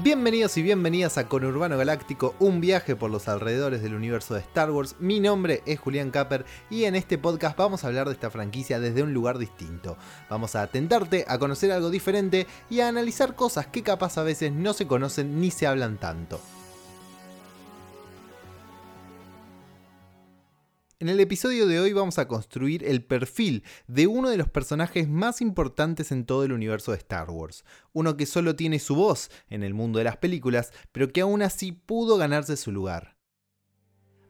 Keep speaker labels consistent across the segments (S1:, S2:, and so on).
S1: Bienvenidos y bienvenidas a Conurbano Galáctico, un viaje por los alrededores del universo de Star Wars. Mi nombre es Julián Capper y en este podcast vamos a hablar de esta franquicia desde un lugar distinto. Vamos a atentarte a conocer algo diferente y a analizar cosas que capaz a veces no se conocen ni se hablan tanto. En el episodio de hoy vamos a construir el perfil de uno de los personajes más importantes en todo el universo de Star Wars. Uno que solo tiene su voz en el mundo de las películas, pero que aún así pudo ganarse su lugar.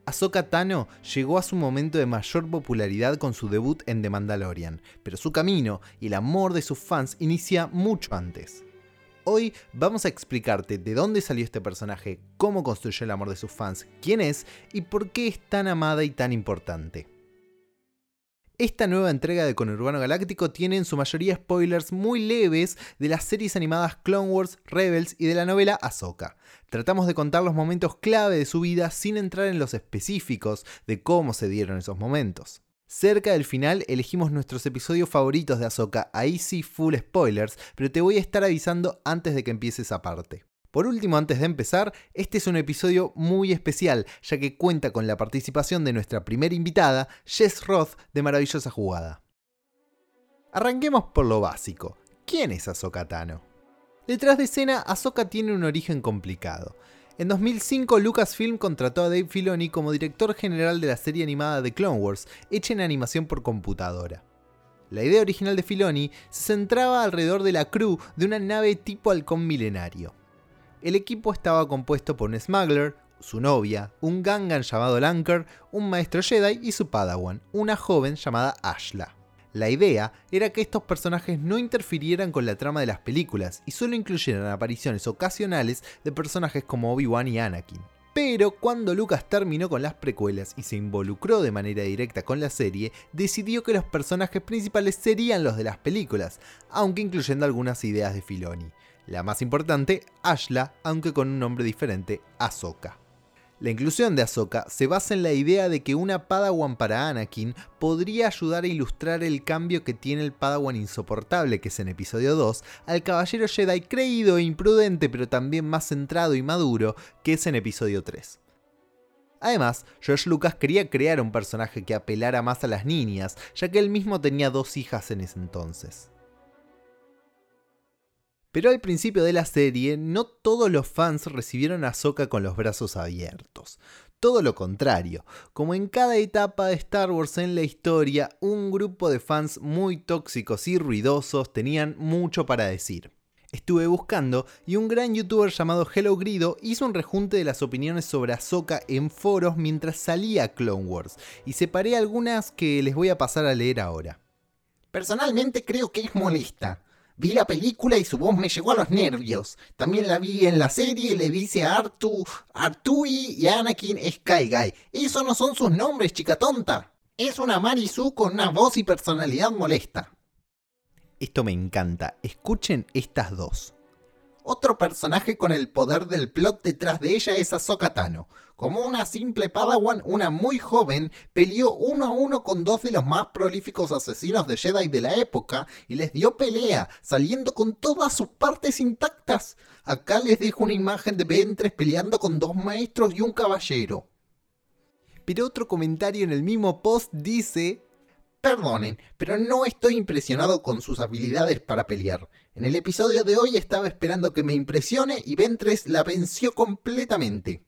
S1: Ahsoka Tano llegó a su momento de mayor popularidad con su debut en The Mandalorian, pero su camino y el amor de sus fans inicia mucho antes. Hoy vamos a explicarte de dónde salió este personaje, cómo construyó el amor de sus fans, quién es y por qué es tan amada y tan importante. Esta nueva entrega de Conurbano Galáctico tiene en su mayoría spoilers muy leves de las series animadas Clone Wars, Rebels y de la novela Ahsoka. Tratamos de contar los momentos clave de su vida sin entrar en los específicos de cómo se dieron esos momentos. Cerca del final elegimos nuestros episodios favoritos de Ahsoka, ahí sí full spoilers, pero te voy a estar avisando antes de que empiece esa parte. Por último, antes de empezar, este es un episodio muy especial, ya que cuenta con la participación de nuestra primera invitada, Jess Roth, de Maravillosa Jugada. Arranquemos por lo básico. ¿Quién es Ahsoka Tano? Detrás de escena, Ahsoka tiene un origen complicado. En 2005, Lucasfilm contrató a Dave Filoni como director general de la serie animada de Clone Wars, hecha en animación por computadora. La idea original de Filoni se centraba alrededor de la crew de una nave tipo halcón milenario. El equipo estaba compuesto por un smuggler, su novia, un Gangan llamado Lanker, un maestro Jedi y su padawan, una joven llamada Ashla. La idea era que estos personajes no interfirieran con la trama de las películas y solo incluyeran apariciones ocasionales de personajes como Obi-Wan y Anakin. Pero cuando Lucas terminó con las precuelas y se involucró de manera directa con la serie, decidió que los personajes principales serían los de las películas, aunque incluyendo algunas ideas de Filoni. La más importante, Ashla, aunque con un nombre diferente, Ahsoka. La inclusión de Ahsoka se basa en la idea de que una Padawan para Anakin podría ayudar a ilustrar el cambio que tiene el Padawan insoportable que es en episodio 2 al caballero Jedi creído e imprudente pero también más centrado y maduro que es en episodio 3. Además, George Lucas quería crear un personaje que apelara más a las niñas, ya que él mismo tenía dos hijas en ese entonces. Pero al principio de la serie, no todos los fans recibieron a Ahsoka con los brazos abiertos. Todo lo contrario, como en cada etapa de Star Wars en la historia, un grupo de fans muy tóxicos y ruidosos tenían mucho para decir. Estuve buscando y un gran youtuber llamado Hello Grido hizo un rejunte de las opiniones sobre Ahsoka en foros mientras salía Clone Wars y separé algunas que les voy a pasar a leer ahora.
S2: Personalmente creo que es molesta. Vi la película y su voz me llegó a los nervios. También la vi en la serie y le dice a Artu, Artui y Anakin Skyguy. Esos no son sus nombres, chica tonta. Es una Marisu con una voz y personalidad molesta.
S1: Esto me encanta. Escuchen estas dos.
S2: Otro personaje con el poder del plot detrás de ella es Ahsoka Tano. Como una simple Padawan, una muy joven, peleó uno a uno con dos de los más prolíficos asesinos de Jedi de la época y les dio pelea, saliendo con todas sus partes intactas. Acá les dejo una imagen de Ventres peleando con dos maestros y un caballero.
S1: Pero otro comentario en el mismo post dice
S2: Perdonen, pero no estoy impresionado con sus habilidades para pelear. En el episodio de hoy estaba esperando que me impresione y Ventres la venció completamente.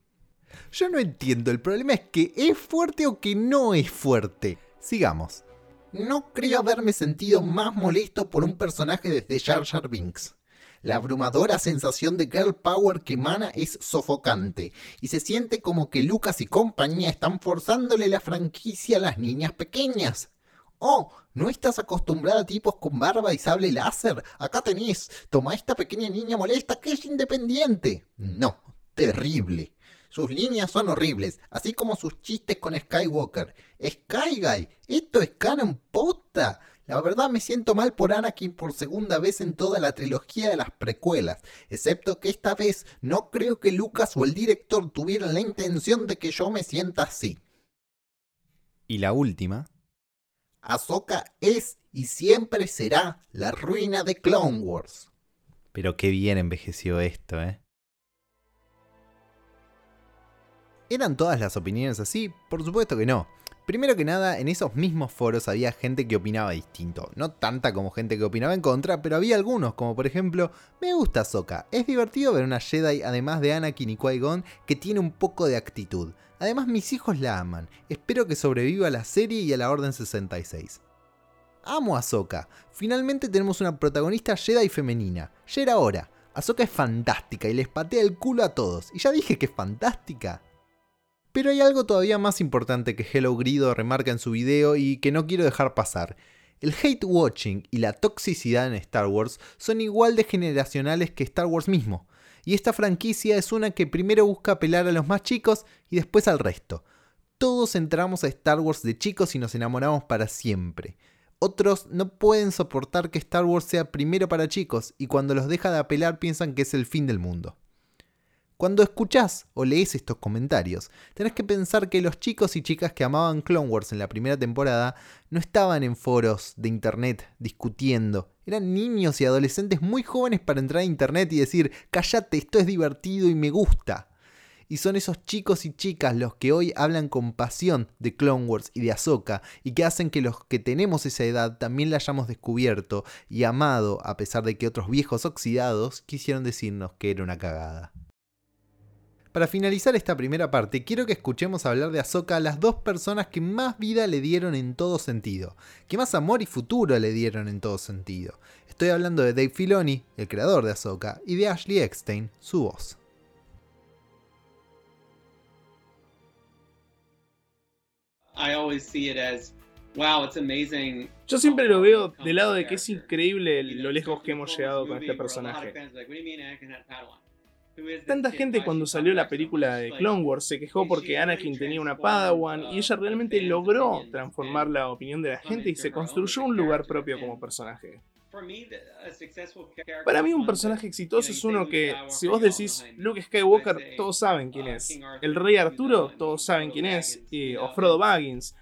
S1: Yo no entiendo, el problema es que es fuerte o que no es fuerte. Sigamos.
S2: No creo haberme sentido más molesto por un personaje desde Jar Jar Binks. La abrumadora sensación de girl power que emana es sofocante, y se siente como que Lucas y compañía están forzándole la franquicia a las niñas pequeñas. Oh, ¿no estás acostumbrada a tipos con barba y sable láser? Acá tenés, toma esta pequeña niña molesta que es independiente. No, terrible. Sus líneas son horribles, así como sus chistes con Skywalker. Skyguy, esto es canon posta. La verdad me siento mal por Anakin por segunda vez en toda la trilogía de las precuelas, excepto que esta vez no creo que Lucas o el director tuvieran la intención de que yo me sienta así.
S1: Y la última.
S2: Ahsoka es y siempre será la ruina de Clone Wars.
S1: Pero qué bien envejeció esto, ¿eh? ¿Eran todas las opiniones así? Por supuesto que no. Primero que nada, en esos mismos foros había gente que opinaba distinto. No tanta como gente que opinaba en contra, pero había algunos, como por ejemplo, me gusta Soka. Es divertido ver una Jedi, además de Anakin y Qui-Gon, que tiene un poco de actitud. Además, mis hijos la aman. Espero que sobreviva a la serie y a la Orden 66. Amo a Ahsoka. Finalmente tenemos una protagonista Jedi femenina. Ya era hora. Ahsoka es fantástica y les patea el culo a todos. Y ya dije que es fantástica. Pero hay algo todavía más importante que Hello Grido remarca en su video y que no quiero dejar pasar. El hate watching y la toxicidad en Star Wars son igual de generacionales que Star Wars mismo. Y esta franquicia es una que primero busca apelar a los más chicos y después al resto. Todos entramos a Star Wars de chicos y nos enamoramos para siempre. Otros no pueden soportar que Star Wars sea primero para chicos y cuando los deja de apelar piensan que es el fin del mundo. Cuando escuchás o lees estos comentarios, tenés que pensar que los chicos y chicas que amaban Clone Wars en la primera temporada no estaban en foros de internet discutiendo. Eran niños y adolescentes muy jóvenes para entrar a internet y decir, cállate, esto es divertido y me gusta. Y son esos chicos y chicas los que hoy hablan con pasión de Clone Wars y de Ahsoka y que hacen que los que tenemos esa edad también la hayamos descubierto y amado a pesar de que otros viejos oxidados quisieron decirnos que era una cagada. Para finalizar esta primera parte, quiero que escuchemos hablar de Ahsoka a las dos personas que más vida le dieron en todo sentido, que más amor y futuro le dieron en todo sentido. Estoy hablando de Dave Filoni, el creador de Ahsoka, y de Ashley Eckstein, su voz.
S3: Yo siempre lo veo del lado de que es increíble lo lejos que hemos llegado con este personaje. Tanta gente cuando salió la película de Clone Wars se quejó porque Anakin tenía una Padawan y ella realmente logró transformar la opinión de la gente y se construyó un lugar propio como personaje. Para mí un personaje exitoso es uno que, si vos decís Luke Skywalker, todos saben quién es. El rey Arturo, todos saben quién es. Y, o Frodo Baggins.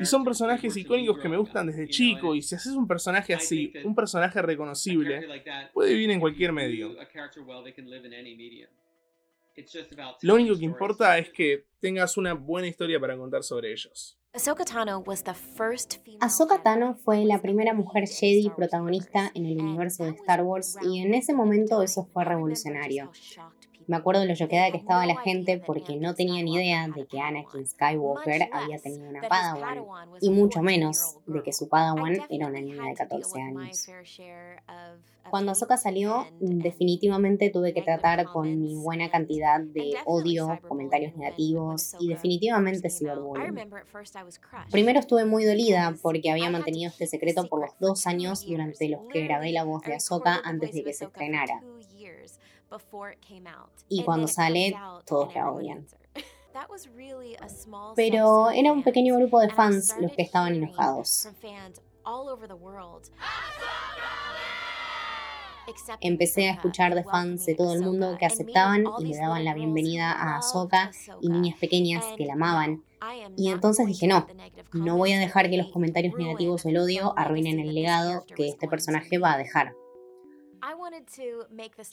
S3: Y son personajes icónicos que me gustan desde chico y si haces un personaje así, un personaje reconocible, puede vivir en cualquier medio. Lo único que importa es que tengas una buena historia para contar sobre ellos.
S4: Ahsoka Tano fue la primera mujer Jedi protagonista en el universo de Star Wars y en ese momento eso fue revolucionario. Me acuerdo de lo choqueada que estaba la gente porque no tenían idea de que Anakin Skywalker había tenido una Padawan y mucho menos de que su Padawan era una niña de 14 años. Cuando Ahsoka salió, definitivamente tuve que tratar con mi buena cantidad de odio, comentarios negativos y definitivamente cyberbullying. Primero estuve muy dolida porque había mantenido este secreto por los dos años durante los que grabé la voz de Ahsoka antes de que se estrenara. Y cuando sale, todos la odian. Pero era un pequeño grupo de fans los que estaban enojados. Empecé a escuchar de fans de todo el mundo que aceptaban y le daban la bienvenida a Ahsoka y niñas pequeñas que la amaban. Y entonces dije, no, no voy a dejar que los comentarios negativos o el odio arruinen el legado que este personaje va a dejar.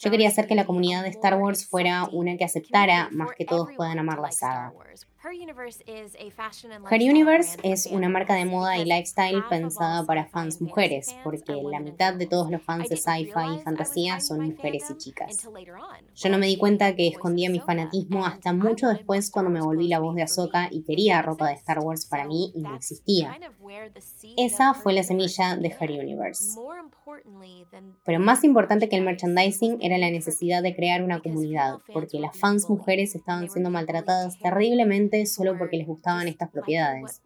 S4: Yo quería hacer que la comunidad de Star Wars fuera una que aceptara más que todos puedan amar la saga. Her Universe es una marca de moda y lifestyle pensada para fans mujeres, porque la mitad de todos los fans de sci-fi y fantasía son mujeres y chicas. Yo no me di cuenta que escondía mi fanatismo hasta mucho después cuando me volví la voz de Ahsoka y quería ropa de Star Wars para mí y no existía. Esa fue la semilla de Her Universe. Pero más importante que el merchandising era la necesidad de crear una comunidad, porque las fans mujeres estaban siendo maltratadas terriblemente solo porque les gustaban estas propiedades.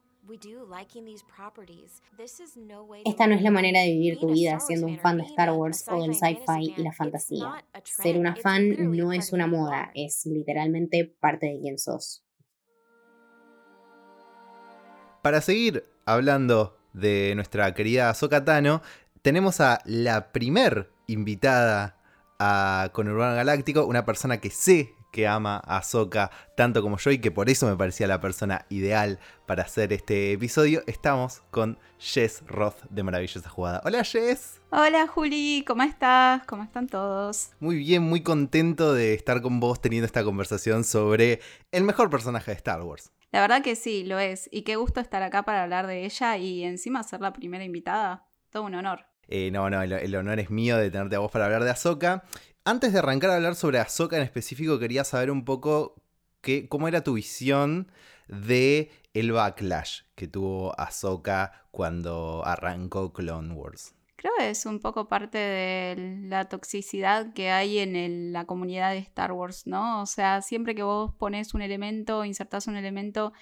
S4: Esta no es la manera de vivir tu vida siendo un fan de Star Wars o del sci-fi y la fantasía. Ser una fan no es una moda, es literalmente parte de quien sos.
S1: Para seguir hablando de nuestra querida Ahsoka Tano, tenemos a la primer invitada a Conurbano Galáctico, una persona que sé que ama a Ahsoka tanto como yo y que por eso me parecía la persona ideal para hacer este episodio. Estamos con Jess Roth de Maravillosa Jugada. Hola Jess.
S5: Hola Juli, ¿cómo estás? ¿Cómo están todos?
S1: Muy bien, muy contento de estar con vos teniendo esta conversación sobre el mejor personaje de Star Wars.
S5: La verdad que sí, lo es. Y qué gusto estar acá para hablar de ella y encima ser la primera invitada. Todo un honor.
S1: Eh, no, no, el, el, honor es mío de tenerte a vos para hablar de Ahsoka. Antes de arrancar a hablar sobre Ahsoka en específico, quería saber un poco que, cómo era tu visión de el backlash que tuvo Ahsoka cuando arrancó Clone Wars.
S5: Creo que es un poco parte de la toxicidad que hay en la comunidad de Star Wars, ¿no? O sea, siempre que vos pones un elemento, insertás un elemento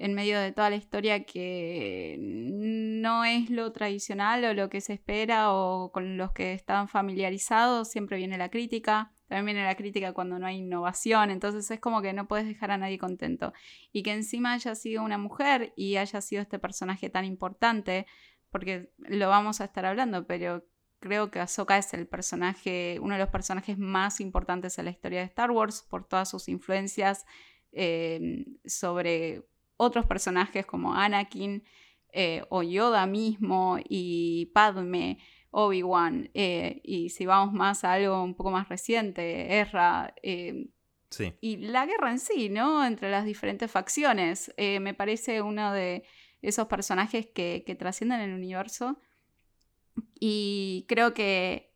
S5: en medio de toda la historia que no es lo tradicional o lo que se espera o con los que están familiarizados, siempre viene la crítica. También viene la crítica cuando no hay innovación, entonces es como que no puedes dejar a nadie contento. Y que encima haya sido una mujer y haya sido este personaje tan importante, porque lo vamos a estar hablando, pero creo que Ahsoka es el personaje, uno de los personajes más importantes en la historia de Star Wars por todas sus influencias eh, sobre otros personajes como Anakin eh, o Yoda mismo y Padme, Obi-Wan, eh, y si vamos más a algo un poco más reciente, Ezra. Eh,
S1: sí.
S5: Y la guerra en sí, ¿no? Entre las diferentes facciones. me parece uno de esos personajes que, que trascienden el universo. Y creo que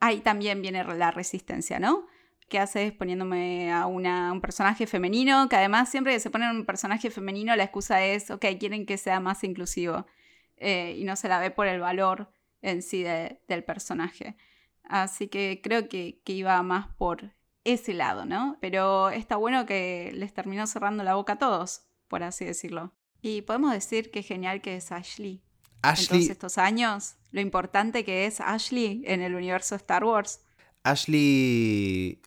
S5: ahí también viene la resistencia, ¿no? ¿Qué haces poniéndome a una, un personaje femenino? Que además siempre que se pone un personaje femenino la excusa es, ok, quieren que sea más inclusivo eh, y no se la ve por el valor en sí del personaje. Así que creo que, que, iba más por ese lado, ¿no? Pero está bueno que les terminó cerrando la boca a todos, por así decirlo. Y podemos decir que genial que es Ashley.
S1: Ashley.
S5: En todos estos años, lo importante que es Ashley en el universo Star Wars.
S1: Ashley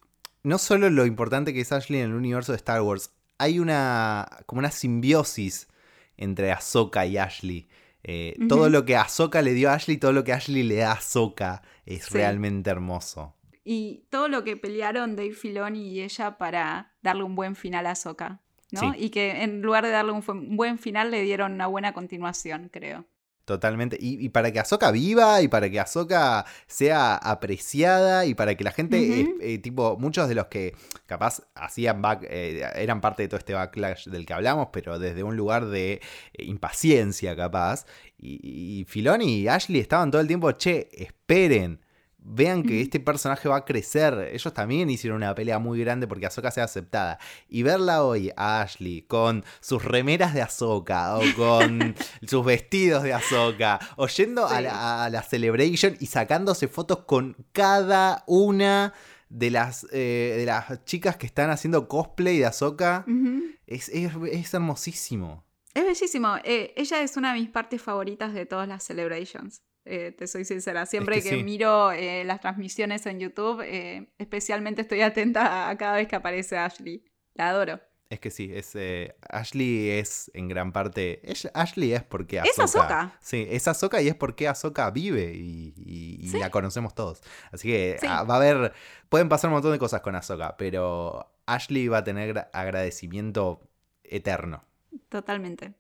S1: no solo lo importante que es Ashley en el universo de Star Wars, hay una como una simbiosis entre Ahsoka y Ashley. Eh, uh -huh. Todo lo que Ahsoka le dio a Ashley, todo lo que Ashley le da a Ahsoka es sí. realmente hermoso.
S5: Y todo lo que pelearon Dave Filoni y ella para darle un buen final a Ahsoka, ¿no? Sí. Y que en lugar de darle un buen final le dieron una buena continuación, creo.
S1: Totalmente. Y, y, para que Ahsoka viva y para que Ahsoka sea apreciada y para que la gente, uh -huh. eh, eh, tipo, muchos de los que capaz hacían back, eh, eran parte de todo este backlash del que hablamos, pero desde un lugar de eh, impaciencia capaz. Y, y Filoni y Ashley estaban todo el tiempo, che, esperen. Vean que este personaje va a crecer. Ellos también hicieron una pelea muy grande porque Ahsoka sea aceptada. Y verla hoy a Ashley con sus remeras de Ahsoka o con sus vestidos de Ahsoka o yendo sí. a, la, a, la, Celebration y sacándose fotos con cada una de las, eh, de las chicas que están haciendo cosplay de Ahsoka. Uh -huh. es, es, es, hermosísimo.
S5: Es bellísimo. Eh, ella es una de mis partes favoritas de todas las Celebrations. Eh, te soy sincera. Siempre es que, que sí. miro eh, las transmisiones en YouTube, eh, especialmente estoy atenta a cada vez que aparece Ashley. La adoro.
S1: Es que sí, es, Ashley es en gran parte. Es, Ashley es porque
S5: Ahsoka. Es Ahsoka.
S1: Sí, es Ahsoka y es porque Ahsoka vive y, y, y ¿Sí? la conocemos todos. Así que sí. Ah, va a haber. Pueden pasar un montón de cosas con Ahsoka, pero Ashley va a tener agradecimiento eterno.
S5: Totalmente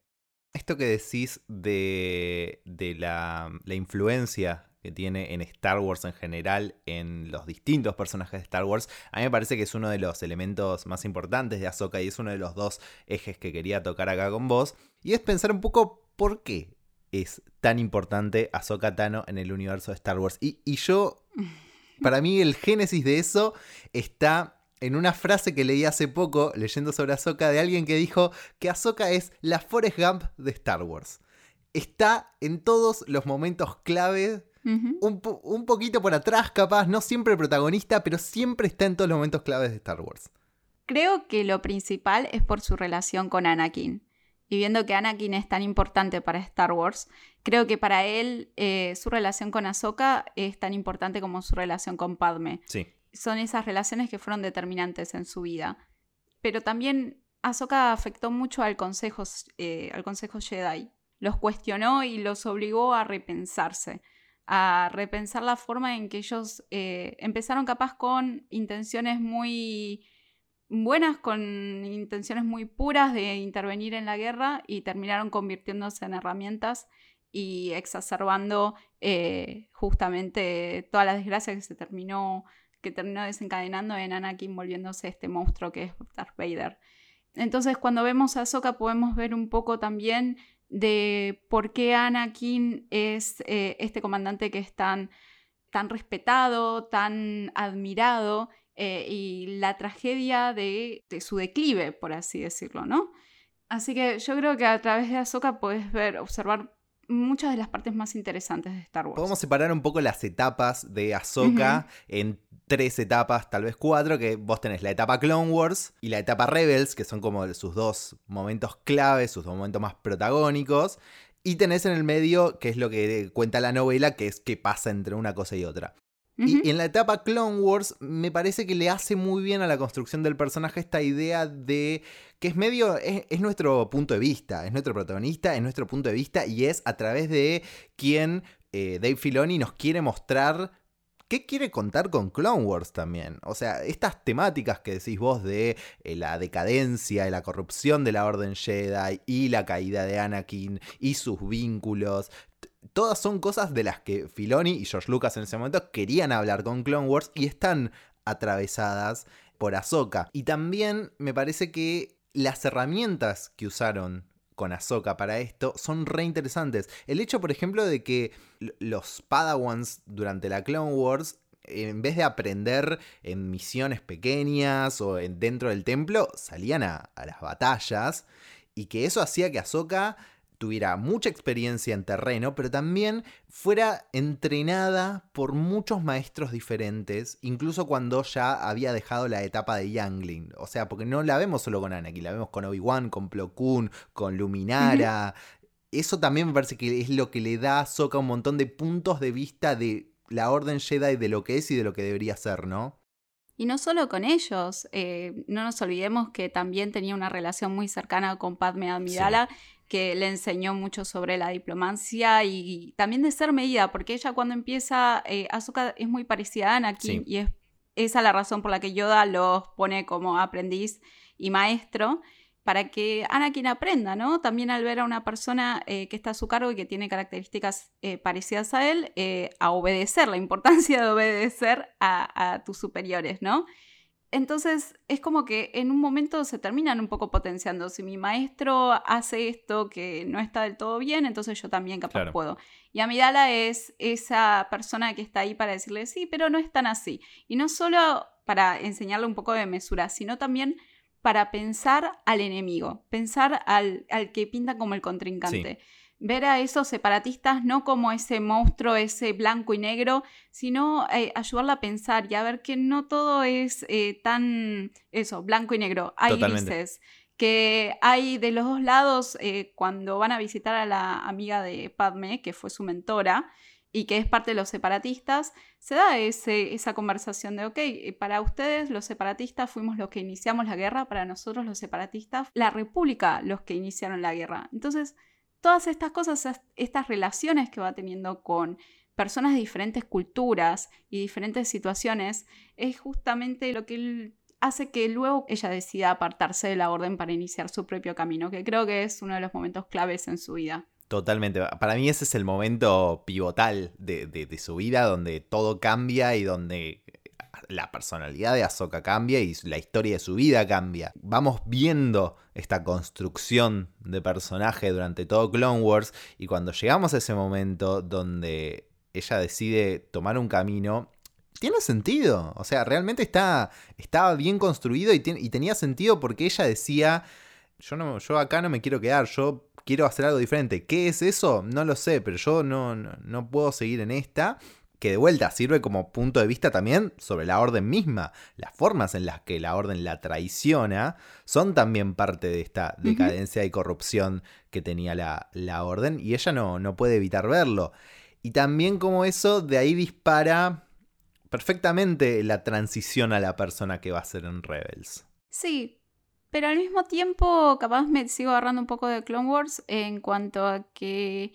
S1: esto que decís de, de la, la, influencia que tiene en Star Wars en general, en los distintos personajes de Star Wars, a mí me parece que es uno de los elementos más importantes de Ahsoka y es uno de los dos ejes que quería tocar acá con vos. Y es pensar un poco por qué es tan importante Ahsoka Tano en el universo de Star Wars. Y, y yo, para mí, el génesis de eso está en una frase que leí hace poco, leyendo sobre Ahsoka, de alguien que dijo que Ahsoka es la Forrest Gump de Star Wars. Está en todos los momentos clave, uh -huh. un, po un, poquito por atrás capaz, no siempre protagonista, pero siempre está en todos los momentos claves de Star Wars.
S5: Creo que lo principal es por su relación con Anakin. Y viendo que Anakin es tan importante para Star Wars, creo que para él eh, su relación con Ahsoka es tan importante como su relación con Padme.
S1: Sí
S5: son esas relaciones que fueron determinantes en su vida. Pero también Ahsoka afectó mucho al consejo, eh, al consejo Jedi. los cuestionó y los obligó a repensarse, a repensar la forma en que ellos eh, empezaron capaz con intenciones muy buenas, con intenciones muy puras de intervenir en la guerra y terminaron convirtiéndose en herramientas y exacerbando eh, justamente toda la desgracia que se terminó, que terminó desencadenando en Anakin volviéndose este monstruo que es Darth Vader. Entonces, cuando vemos a Ahsoka podemos ver un poco también de por qué Anakin es eh, este comandante que es tan, tan respetado, tan admirado, eh, y la tragedia de, su declive, por así decirlo, ¿no? Así que yo creo que a través de Ahsoka puedes ver, observar muchas de las partes más interesantes de Star Wars.
S1: Podemos separar un poco las etapas de Ahsoka en tres etapas, tal vez cuatro, que vos tenés la etapa Clone Wars y la etapa Rebels, que son como sus dos momentos claves, sus dos momentos más protagónicos. Y tenés en el medio, que es lo que cuenta la novela, que es qué pasa entre una cosa y otra. Y en la etapa Clone Wars me parece que le hace muy bien a la construcción del personaje esta idea de que es medio, es, nuestro punto de vista, es nuestro protagonista, es nuestro punto de vista y es a través de quien eh, Dave Filoni nos quiere mostrar ¿Qué quiere contar con Clone Wars también? O sea, estas temáticas que decís vos de eh, la decadencia y la corrupción de la Orden Jedi y la caída de Anakin y sus vínculos, todas son cosas de las que Filoni y George Lucas en ese momento querían hablar con Clone Wars y están atravesadas por Ahsoka. Y también me parece que las herramientas que usaron con Ahsoka para esto son re interesantes. El hecho, por ejemplo, de que los Padawans durante la Clone Wars en vez de aprender en misiones pequeñas o en, dentro del templo, salían a, a, las batallas. Y que eso hacía que Ahsoka tuviera mucha experiencia en terreno, pero también fuera entrenada por muchos maestros diferentes, incluso cuando ya había dejado la etapa de Youngling. O sea, porque no la vemos solo con Anakin, la vemos con Obi-Wan, con Plo Koon, con Luminara. Eso también me parece que es lo que le da a Soka un montón de puntos de vista de la Orden Jedi, de lo que es y de lo que debería ser, ¿no?
S5: Y no solo con ellos, eh, no nos olvidemos que también tenía una relación muy cercana con Padme Amidala que le enseñó mucho sobre la diplomacia y, también de ser medida, porque ella cuando empieza, eh, es muy parecida a Anakin y es esa la razón por la que Yoda los pone como aprendiz y maestro para que Anakin aprenda, ¿no? También al ver a una persona eh, que está a su cargo y que tiene características eh, parecidas a él, a obedecer, la importancia de obedecer a, a tus superiores, ¿no? Entonces es como que en un momento se terminan un poco potenciando. Si mi maestro hace esto que no está del todo bien, entonces yo también capaz puedo. Y Amidala es esa persona que está ahí para decirle, sí, pero no es tan así. Y no solo para enseñarle un poco de mesura, sino también para pensar al enemigo, pensar al, al que pinta como el contrincante ver a esos separatistas no como ese monstruo, ese blanco y negro, sino eh, ayudarla a pensar y a ver que no todo es eh, tan eso, blanco y negro. Hay grises. Que hay de los dos lados, eh, cuando van a visitar a la amiga de Padme, que fue su mentora, y que es parte de los separatistas, se da ese, esa conversación de, ok, para ustedes los separatistas fuimos los que iniciamos la guerra, para nosotros los separatistas, la república los que iniciaron la guerra. Entonces, todas estas cosas, estas relaciones que va teniendo con personas de diferentes culturas y diferentes situaciones, es justamente lo que hace que luego ella decida apartarse de la orden para iniciar su propio camino, que creo que es uno de los momentos claves en su vida.
S1: Totalmente. Para mí ese es el momento pivotal de, de, su vida, donde todo cambia y donde la personalidad de Ahsoka cambia y la historia de su vida cambia. Vamos viendo esta construcción de personaje durante todo Clone Wars y cuando llegamos a ese momento donde ella decide tomar un camino, tiene sentido. O sea, realmente está, estaba bien construido y, tenía sentido porque ella decía, yo, no, yo acá no me quiero quedar, yo quiero hacer algo diferente. ¿Qué es eso? No lo sé, pero yo no, no puedo seguir en esta que de vuelta sirve como punto de vista también sobre la orden misma. Las formas en las que la orden la traiciona son también parte de esta decadencia y corrupción que tenía la, la orden y ella no, no, puede evitar verlo. Y también como eso de ahí dispara perfectamente la transición a la persona que va a ser en Rebels.
S5: Sí, Pero al mismo tiempo, capaz me sigo agarrando un poco de Clone Wars en cuanto a que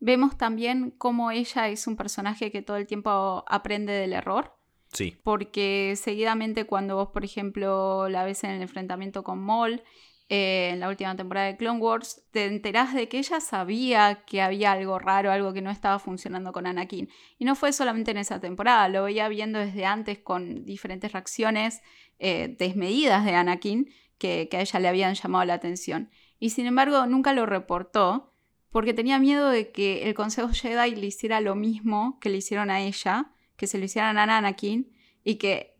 S5: vemos también cómo ella es un personaje que todo el tiempo aprende del error.
S1: Sí.
S5: Porque seguidamente cuando vos, por ejemplo, la ves en el enfrentamiento con Maul, eh, en la última temporada de Clone Wars, te enterás de que ella sabía que había algo raro, algo que no estaba funcionando con Anakin. Y no fue solamente en esa temporada, lo veía viendo desde antes con diferentes reacciones eh, desmedidas de Anakin que, que a ella le habían llamado la atención. Y sin embargo, nunca lo reportó porque tenía miedo de que el Consejo Jedi le hiciera lo mismo que le hicieron a ella, que se lo hicieran a Anakin, y que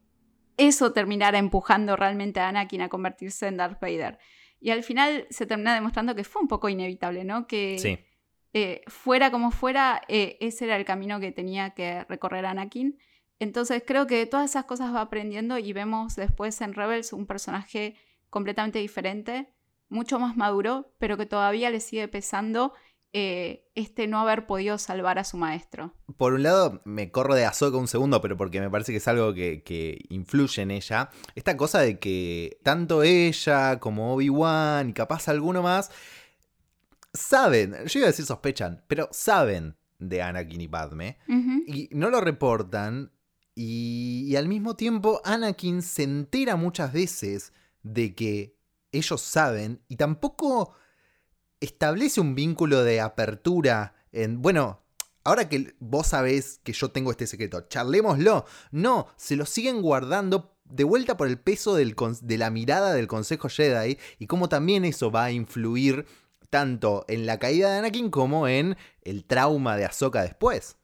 S5: eso terminara empujando realmente a Anakin a convertirse en Darth Vader. Y al final se termina demostrando que fue un poco inevitable, ¿no? Que eh, fuera como fuera, eh, ese era el camino que tenía que recorrer Anakin. Entonces creo que todas esas cosas va aprendiendo y vemos después en Rebels un personaje completamente diferente, mucho más maduro, pero que todavía le sigue pesando eh, este no haber podido salvar a su maestro.
S1: Por un lado, me corro de Ahsoka un segundo, pero porque me parece que es algo que, influye en ella. Esta cosa de que tanto ella como Obi-Wan y capaz alguno más saben, yo iba a decir sospechan, pero saben de Anakin y Padme y no lo reportan. y al mismo tiempo, Anakin se entera muchas veces de que ellos saben y tampoco establece un vínculo de apertura en, bueno, ahora que vos sabés que yo tengo este secreto, charlémoslo. No, se lo siguen guardando de vuelta por el peso de la mirada del Consejo Jedi y cómo también eso va a influir tanto en la caída de Anakin como en el trauma de Ahsoka después.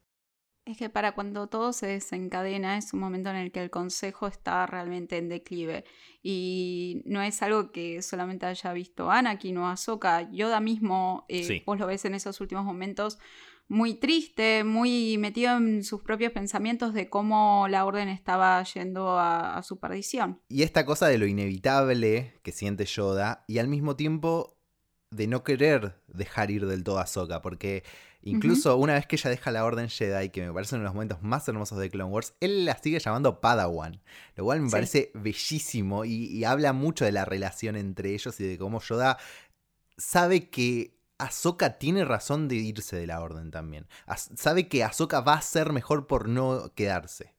S5: Es que para cuando todo se desencadena es un momento en el que el consejo está realmente en declive. Y no es algo que solamente haya visto Anakin o Ahsoka. Yoda mismo, eh, vos lo ves en esos últimos momentos, muy triste, muy metido en sus propios pensamientos de cómo la orden estaba yendo a, a su perdición.
S1: Y esta cosa de lo inevitable que siente Yoda y al mismo tiempo de no querer dejar ir del todo a Ahsoka, porque Incluso una vez que ella deja la Orden Jedi, que me parece uno de los momentos más hermosos de Clone Wars, él la sigue llamando Padawan. Lo cual me parece bellísimo y, habla mucho de la relación entre ellos y de cómo Yoda sabe que Ahsoka tiene razón de irse de la Orden también. sabe que Ahsoka va a ser mejor por no quedarse.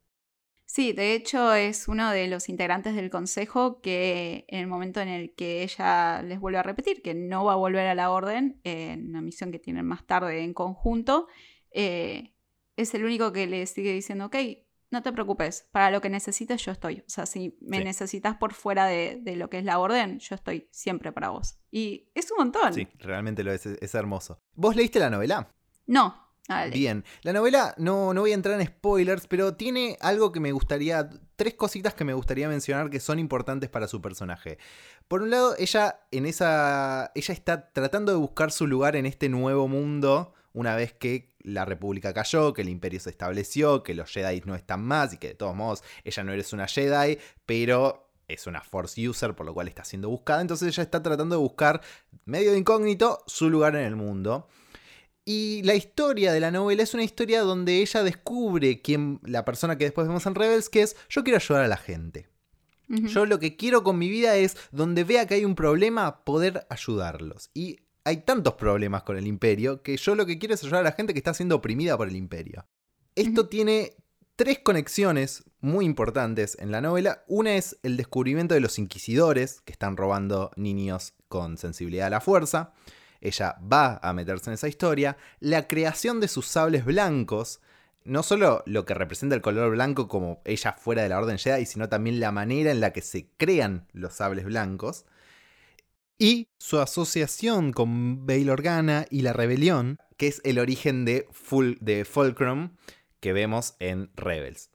S5: Sí, de hecho es uno de los integrantes del consejo que en el momento en el que ella les vuelve a repetir que no va a volver a la orden, en una misión que tienen más tarde en conjunto, eh, es el único que le sigue diciendo, ok, no te preocupes, para lo que necesites yo estoy. O sea, si me necesitas por fuera de, lo que es la orden, yo estoy siempre para vos. Y es un montón.
S1: Sí, realmente lo es, es hermoso. ¿Vos leíste la novela?
S5: No,
S1: Bien, la novela no, no voy a entrar en spoilers, pero tiene algo que me gustaría, tres cositas que me gustaría mencionar que son importantes para su personaje. Por un lado, ella en esa, ella está tratando de buscar su lugar en este nuevo mundo una vez que la República cayó, que el Imperio se estableció, que los Jedi no están más y que de todos modos ella no eres una Jedi, pero es una Force User, por lo cual está siendo buscada. Entonces ella está tratando de buscar, medio de incógnito, su lugar en el mundo. Y la historia de la novela es una historia donde ella descubre quién, la persona que después vemos en Rebels, que es yo quiero ayudar a la gente. Yo lo que quiero con mi vida es, donde vea que hay un problema, poder ayudarlos. Y hay tantos problemas con el imperio que yo lo que quiero es ayudar a la gente que está siendo oprimida por el imperio. Esto tiene tres conexiones muy importantes en la novela. Una es el descubrimiento de los inquisidores, que están robando niños con sensibilidad a la fuerza ella va a meterse en esa historia, la creación de sus sables blancos, no solo lo que representa el color blanco como ella fuera de la Orden Jedi, sino también la manera en la que se crean los sables blancos, y su asociación con Bail Organa y la rebelión, que es el origen de, de Fulcrum que vemos en Rebels.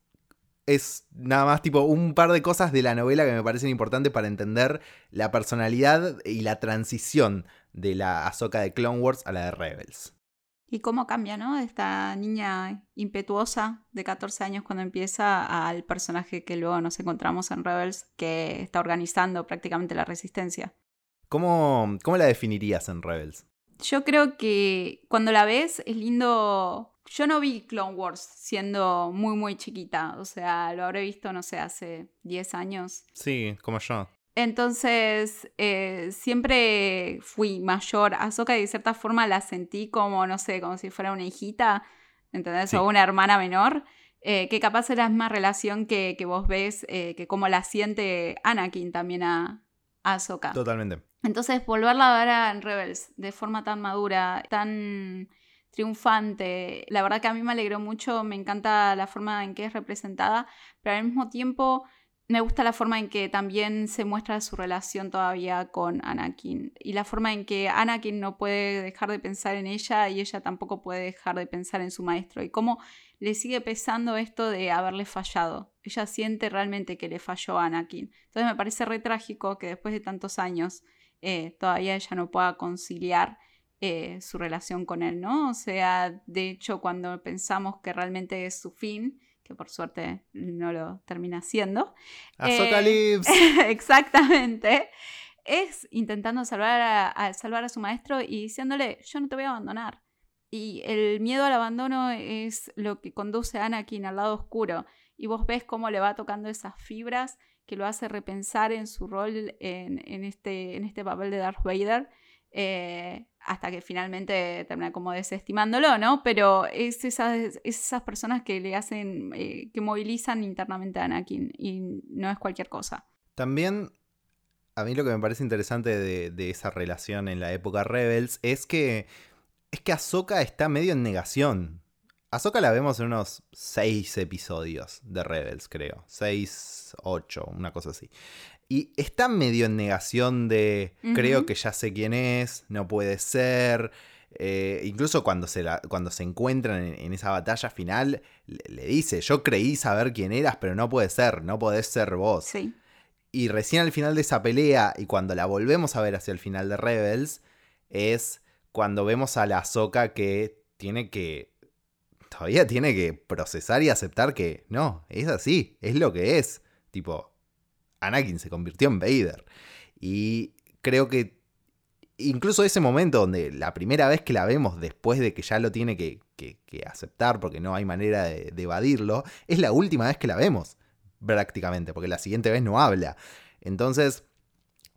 S1: Es nada más tipo un par de cosas de la novela que me parecen importantes para entender la personalidad y la transición de la Ahsoka de Clone Wars a la de Rebels.
S5: Y cómo cambia, ¿no? Esta niña impetuosa de 14 años cuando empieza al personaje que luego nos encontramos en Rebels, que está organizando prácticamente la resistencia.
S1: ¿Cómo, cómo la definirías en Rebels?
S5: Yo creo que cuando la ves es lindo. Yo no vi Clone Wars siendo muy, muy chiquita. O sea, lo habré visto, no sé, hace 10 años.
S1: Sí, como yo.
S5: Entonces, eh, siempre fui mayor. A Ahsoka de cierta forma la sentí como, no sé, como si fuera una hijita, ¿entendés? O una hermana menor. Eh, que capaz era la misma relación que, vos ves, eh, que como la siente Anakin también a, a Ahsoka.
S1: Totalmente.
S5: Entonces, volverla a ver en Rebels de forma tan madura, tan triunfante, la verdad que a mí me alegró mucho, me encanta la forma en que es representada, pero al mismo tiempo me gusta la forma en que también se muestra su relación todavía con Anakin y la forma en que Anakin no puede dejar de pensar en ella y ella tampoco puede dejar de pensar en su maestro y cómo le sigue pesando esto de haberle fallado. Ella siente realmente que le falló a Anakin. Entonces me parece re trágico que después de tantos años eh, todavía ella no pueda conciliar eh, su relación con él, ¿no? O sea, de hecho, cuando pensamos que realmente es su fin, que por suerte no lo termina haciendo.
S1: Eh,
S5: exactamente. Es intentando salvar a, salvar a su maestro y diciéndole, yo no te voy a abandonar. Y el miedo al abandono es lo que conduce a Anakin al lado oscuro. Y vos ves cómo le va tocando esas fibras que lo hace repensar en su rol en, este, en este papel de Darth Vader, eh, hasta que finalmente termina como desestimándolo, ¿no? Pero es esas, esas personas que le hacen, eh, que movilizan internamente a Anakin y no es cualquier cosa.
S1: También a mí lo que me parece interesante de, esa relación en la época Rebels es que es que Ahsoka está medio en negación. Ahsoka la vemos en unos 6 episodios de Rebels, creo. 6, 8, una cosa así. Y está medio en negación de creo que ya sé quién es, no puede ser. Eh, incluso cuando se, cuando se encuentran en, esa batalla final, le, dice, yo creí saber quién eras, pero no puede ser, no podés ser vos.
S5: Sí.
S1: Y recién al final de esa pelea, y cuando la volvemos a ver hacia el final de Rebels, es cuando vemos a la Ahsoka que tiene que todavía tiene que procesar y aceptar que no, es así, es lo que es. Tipo, Anakin se convirtió en Vader. Y creo que incluso ese momento donde la primera vez que la vemos después de que ya lo tiene que, aceptar porque no hay manera de, evadirlo, es la última vez que la vemos, prácticamente, porque la siguiente vez no habla. Entonces,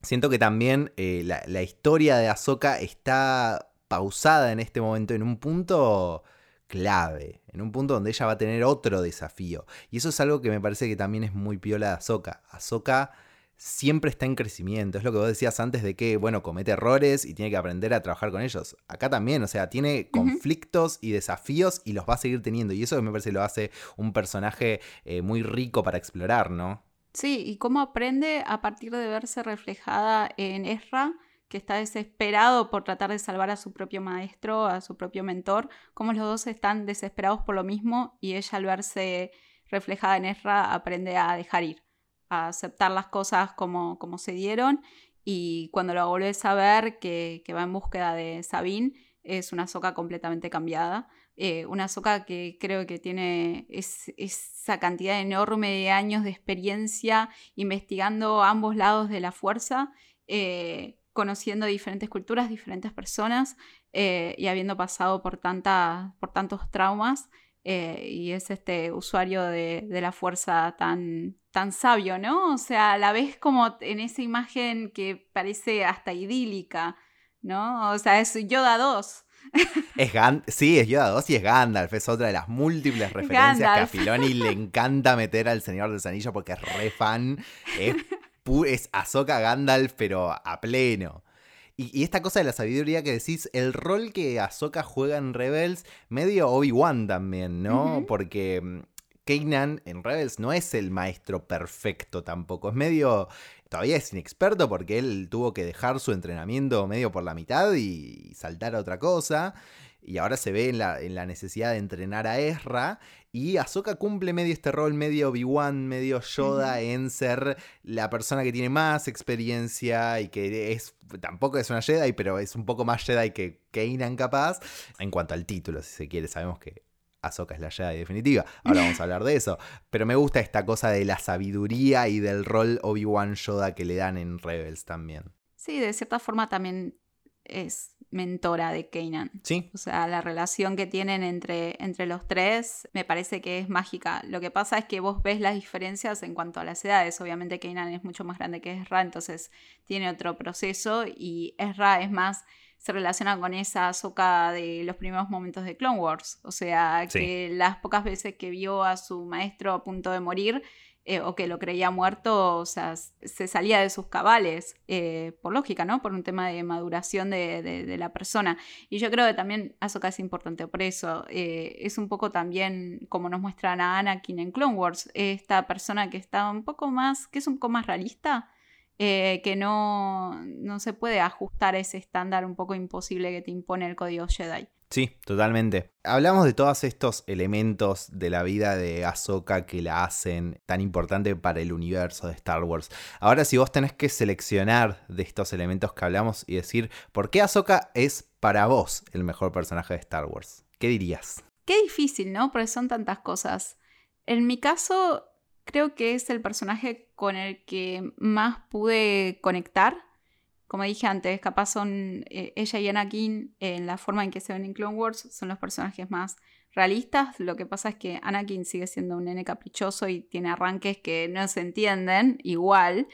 S1: siento que también eh, la, la, historia de Ahsoka está pausada en este momento en un punto clave, en un punto donde ella va a tener otro desafío. Y eso es algo que me parece que también es muy piola de Ahsoka. Ahsoka siempre está en crecimiento. Es lo que vos decías antes de que, bueno, comete errores y tiene que aprender a trabajar con ellos. Acá también, o sea, tiene conflictos y desafíos y los va a seguir teniendo. Y eso me parece que lo hace un personaje eh, muy rico para explorar, ¿no?
S5: Sí, y cómo aprende a partir de verse reflejada en Ezra que está desesperado por tratar de salvar a su propio maestro, a su propio mentor, como los dos están desesperados por lo mismo y ella al verse reflejada en Ezra aprende a dejar ir, a aceptar las cosas como, como se dieron y cuando lo volvés a ver que, va en búsqueda de Sabine es una soca completamente cambiada. Eh, una soca que creo que tiene esa cantidad enorme de años de experiencia investigando ambos lados de la fuerza, eh, conociendo diferentes culturas, diferentes personas eh, y habiendo pasado por, tanta, por tantos traumas. Eh, y es este usuario de, la fuerza tan, tan sabio, ¿no? O sea, la ves como en esa imagen que parece hasta idílica, ¿no? O sea, es Yoda 2.
S1: Es sí, es Yoda 2 y es Gandalf. Es otra de las múltiples referencias que a Filoni le encanta meter al Señor del Anillos porque es re fan. Es es Ahsoka Gandalf, pero a pleno. Y, esta cosa de la sabiduría que decís, el rol que Ahsoka juega en Rebels, medio Obi-Wan también, ¿no? Porque mm, Kanan en Rebels no es el maestro perfecto tampoco, es medio... Todavía es inexperto porque él tuvo que dejar su entrenamiento medio por la mitad y saltar a otra cosa y ahora se ve en la, en la, necesidad de entrenar a Ezra. Y Ahsoka cumple medio este rol, medio Obi-Wan, medio Yoda, en ser la persona que tiene más experiencia y que es. Tampoco es una Jedi, pero es un poco más Jedi que Kanan capaz. En cuanto al título, si se quiere, sabemos que Ahsoka es la Jedi definitiva. Ahora vamos a hablar de eso. Pero me gusta esta cosa de la sabiduría y del rol Obi-Wan Yoda que le dan en Rebels también.
S5: Sí, de cierta forma también es mentora de Kanan.
S1: Sí.
S5: O sea, la relación que tienen entre, entre los tres me parece que es mágica. Lo que pasa es que vos ves las diferencias en cuanto a las edades. Obviamente Kanan es mucho más grande que Ezra, entonces tiene otro proceso y Ezra es más se relaciona con esa soca de los primeros momentos de Clone Wars. O sea, que las pocas veces que vio a su maestro a punto de morir, eh, o que lo creía muerto, o sea, se salía de sus cabales, eh, por lógica, ¿no? Por un tema de maduración de, la persona. Y yo creo que también Ahsoka es importante por eso. Eh, es un poco también como nos muestran a Anakin en Clone Wars, esta persona que está un poco más, que es un poco más realista. que no, no se puede ajustar ese estándar un poco imposible que te impone el código Jedi.
S1: Sí, totalmente. Hablamos de todos estos elementos de la vida de Ahsoka que la hacen tan importante para el universo de Star Wars. Ahora, si vos tenés que seleccionar de estos elementos que hablamos y decir por qué Ahsoka es para vos el mejor personaje de Star Wars, ¿qué dirías?
S5: Qué difícil, ¿no? Porque son tantas cosas. En mi caso, creo que es el personaje con el que más pude conectar como dije antes, capaz son eh, ella y Anakin en la forma en que se ven en Clone Wars, son los personajes más realistas. Lo que pasa es que Anakin sigue siendo un nene caprichoso y tiene arranques que no se entienden igual.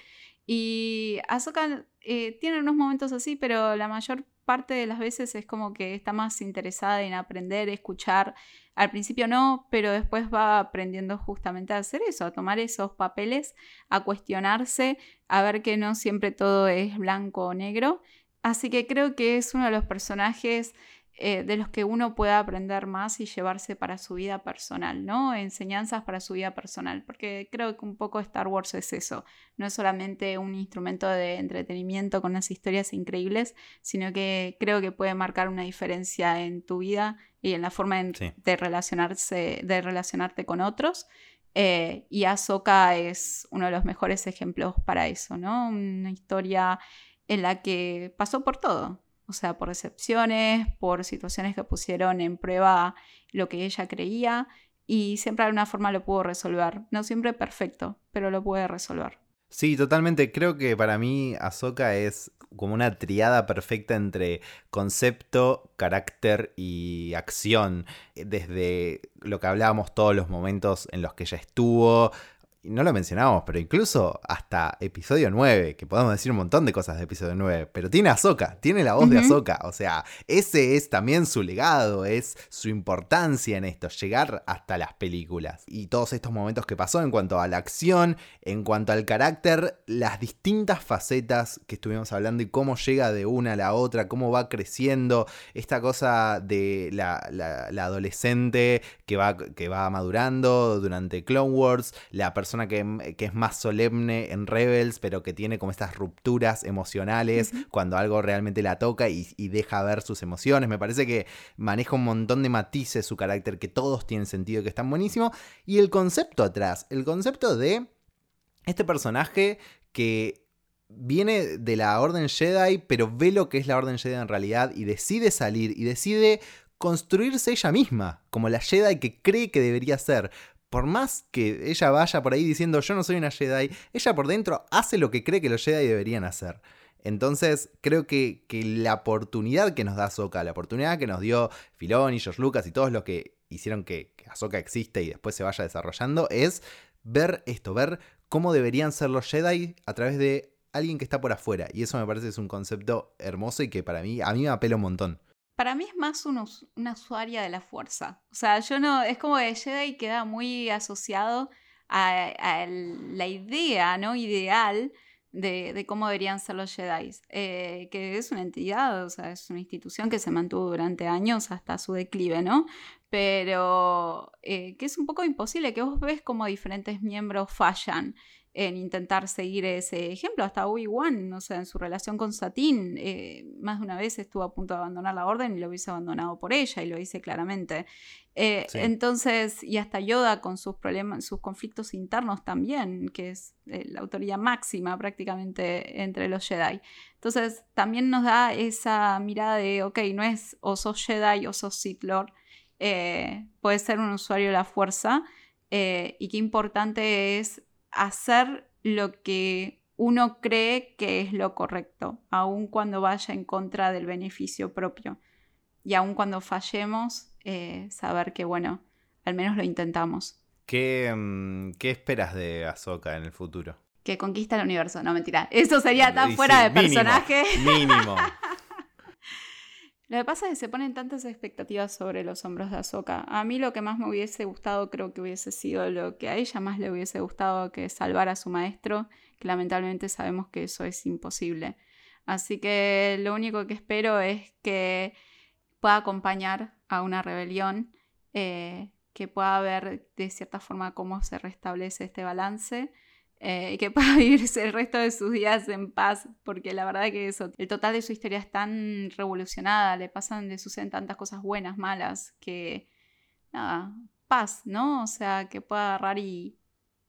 S5: Y Ahsoka eh, tiene unos momentos así, pero la mayor parte de las veces es como que está más interesada en aprender, escuchar. Al principio no, pero después va aprendiendo justamente a hacer eso, a tomar esos papeles, a cuestionarse, a ver que no siempre todo es blanco o negro. Así que creo que es uno de los personajes eh, de los que uno pueda aprender más y llevarse para su vida personal, ¿no? Enseñanzas para su vida personal, porque creo que un poco Star Wars es eso, no es solamente un instrumento de entretenimiento con unas historias increíbles, sino que creo que puede marcar una diferencia en tu vida y en la forma de, relacionarse, de relacionarte con otros. Eh, y Ahsoka es uno de los mejores ejemplos para eso, ¿no? Una historia en la que pasó por todo, o sea, por decepciones, por situaciones que pusieron en prueba lo que ella creía y siempre de alguna forma lo pudo resolver. No siempre perfecto, pero lo puede resolver.
S1: Sí, totalmente. Creo que para mí Ahsoka es como una triada perfecta entre concepto, carácter y acción. Desde lo que hablábamos todos los momentos en los que ella estuvo, no lo mencionamos, pero incluso hasta episodio 9, que podemos decir un montón de cosas de episodio 9, pero tiene a Ahsoka, tiene la voz de Ahsoka, o sea, ese es también su legado, es su importancia en esto, llegar hasta las películas. Y todos estos momentos que pasó en cuanto a la acción, en cuanto al carácter, las distintas facetas que estuvimos hablando y cómo llega de una a la otra, cómo va creciendo, esta cosa de la, adolescente que va, que va madurando durante Clone Wars, la persona que, es más solemne en Rebels, pero que tiene como estas rupturas emocionales cuando algo realmente la toca y, deja ver sus emociones. Me parece que maneja un montón de matices su carácter que todos tienen sentido, que están buenísimo. Y el concepto atrás, el concepto de este personaje que viene de la Orden Jedi, pero ve lo que es la Orden Jedi en realidad y decide salir y decide construirse ella misma, como la Jedi que cree que debería ser por más que ella vaya por ahí diciendo yo no soy una Jedi, ella por dentro hace lo que cree que los Jedi deberían hacer. Entonces, creo que, la oportunidad que nos da Ahsoka, la oportunidad que nos dio Filoni, George Lucas y todos los que hicieron que, que Ahsoka existe y después se vaya desarrollando, es ver esto, ver cómo deberían ser los Jedi a través de alguien que está por afuera. Y eso me parece es un concepto hermoso y que para mí, a mí me apela un montón
S5: para mí es más una usuaria de la fuerza. O sea, yo no, es como que Jedi queda muy asociado a, la idea, ¿no? Ideal de, cómo deberían ser los Jedi. Eh, que es una entidad, o sea, es una institución que se mantuvo durante años hasta su declive, ¿no? Pero eh, que es un poco imposible, que vos ves como diferentes miembros fallan en intentar seguir ese ejemplo. Hasta Obi-Wan, o sea, en su relación con Satín, eh, más de una vez estuvo a punto de abandonar la orden y lo hubiese abandonado por ella, y lo dice claramente. Eh, entonces, y hasta Yoda con sus problemas, sus conflictos internos también, que es eh, la autoridad máxima prácticamente entre los Jedi. Entonces, también nos da esa mirada de, ok, no es o sos Jedi o sos Sith Lord, puede ser un usuario de la fuerza, y qué importante es hacer lo que uno cree que es lo correcto, aun cuando vaya en contra del beneficio propio. Y aun cuando fallemos, eh, saber que, bueno, al menos lo intentamos.
S1: ¿Qué, mm, ¿Qué esperas de Ahsoka en el futuro?
S5: Que conquista el universo. No, mentira. Eso sería tan fuera de personaje.
S1: Mínimo.
S5: Lo que pasa es que se ponen tantas expectativas sobre los hombros de Ahsoka. A mí lo que más me hubiese gustado creo que hubiese sido lo que a ella más le hubiese gustado que salvar a su maestro, que lamentablemente sabemos que eso es imposible. Así que lo único que espero es que pueda acompañar a una rebelión, eh, que pueda ver de cierta forma cómo se restablece este balance eh, y que pueda vivirse el resto de sus días en paz, porque la verdad que eso, el total de su historia es tan revolucionada, le pasan, le suceden tantas cosas buenas, malas, que nada, paz, ¿no? O sea, que pueda agarrar y,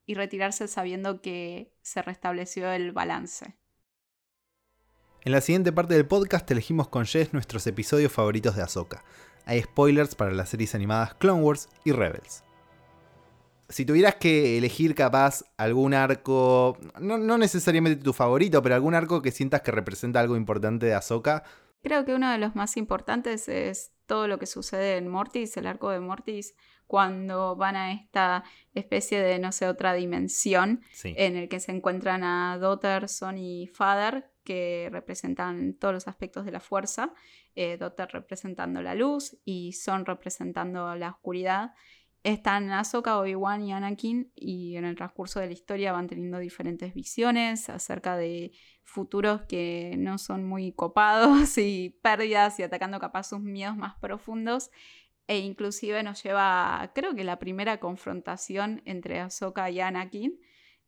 S5: y retirarse sabiendo que se restableció el balance.
S1: En la siguiente parte del podcast elegimos con Jess nuestros episodios favoritos de Ahsoka. Hay spoilers para las series animadas Clone Wars y Rebels si tuvieras que elegir capaz algún arco, no, necesariamente tu favorito, pero algún arco que sientas que representa algo importante de Ahsoka.
S5: Creo que uno de los más importantes es todo lo que sucede en Mortis, el arco de Mortis, cuando van a esta especie de, no sé, otra dimensión en el que se encuentran a Daughter, Son y Father, que representan todos los aspectos de la fuerza, eh, Daughter representando la luz y Son representando la oscuridad están Ahsoka, Obi-Wan y Anakin y en el transcurso de la historia van teniendo diferentes visiones acerca de futuros que no son muy copados y pérdidas y atacando capaz sus miedos más profundos. E inclusive nos lleva, creo que la primera confrontación entre Ahsoka y Anakin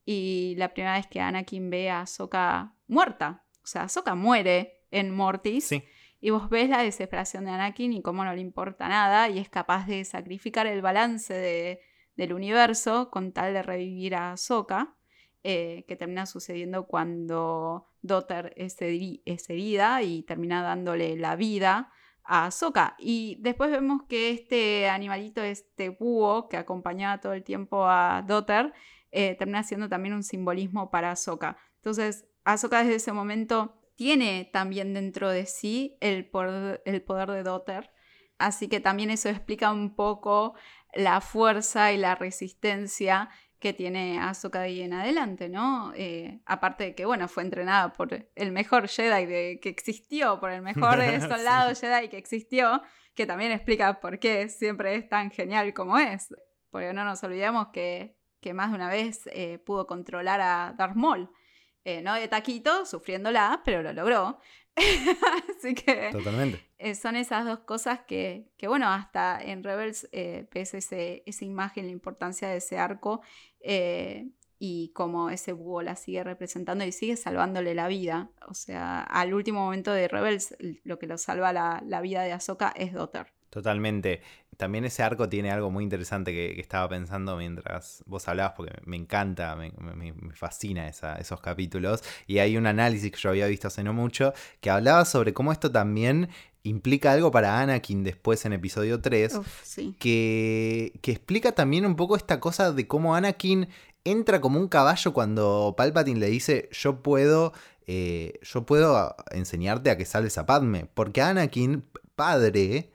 S5: y la primera vez que Anakin ve a Ahsoka muerta, o sea, Ahsoka muere en Mortis. Sí y vos ves la desesperación de Anakin y cómo no le importa nada y es capaz de sacrificar el balance del universo con tal de revivir a Ahsoka, eh, que termina sucediendo cuando Dotter es, herida y termina dándole la vida a Ahsoka. Y después vemos que este animalito, este búho que acompañaba todo el tiempo a Dotter, eh, termina siendo también un simbolismo para Ahsoka. Entonces, Ahsoka desde ese momento tiene también dentro de sí el poder, el poder de Dotter. Así que también eso explica un poco la fuerza y la resistencia que tiene Ahsoka de ahí en adelante, ¿no? Eh, aparte de que, bueno, fue entrenada por el mejor Jedi de, que existió, por el mejor soldado Jedi que existió, que también explica por qué siempre es tan genial como es. Porque no nos olvidemos que, que más de una vez eh, pudo controlar a Darth Maul. Eh, no de taquito, sufriéndola, pero lo logró. Así que
S1: Totalmente.
S5: Eh, son esas dos cosas que, que bueno, hasta en Rebels eh, ves ese, esa imagen, la importancia de ese arco y cómo ese búho la sigue representando y sigue salvándole la vida. O sea, al último momento de Rebels, lo que lo salva la, la vida de Ahsoka es Dotter.
S1: Totalmente. También ese arco tiene algo muy interesante que, estaba pensando mientras vos hablabas, porque me encanta, me, fascina esos capítulos. Y hay un análisis que yo había visto hace no mucho que hablaba sobre cómo esto también implica algo para Anakin después en episodio 3, que, que explica también un poco esta cosa de cómo Anakin entra como un caballo cuando Palpatine le dice yo puedo, eh, yo puedo enseñarte a que salves a Padme, porque Anakin, padre,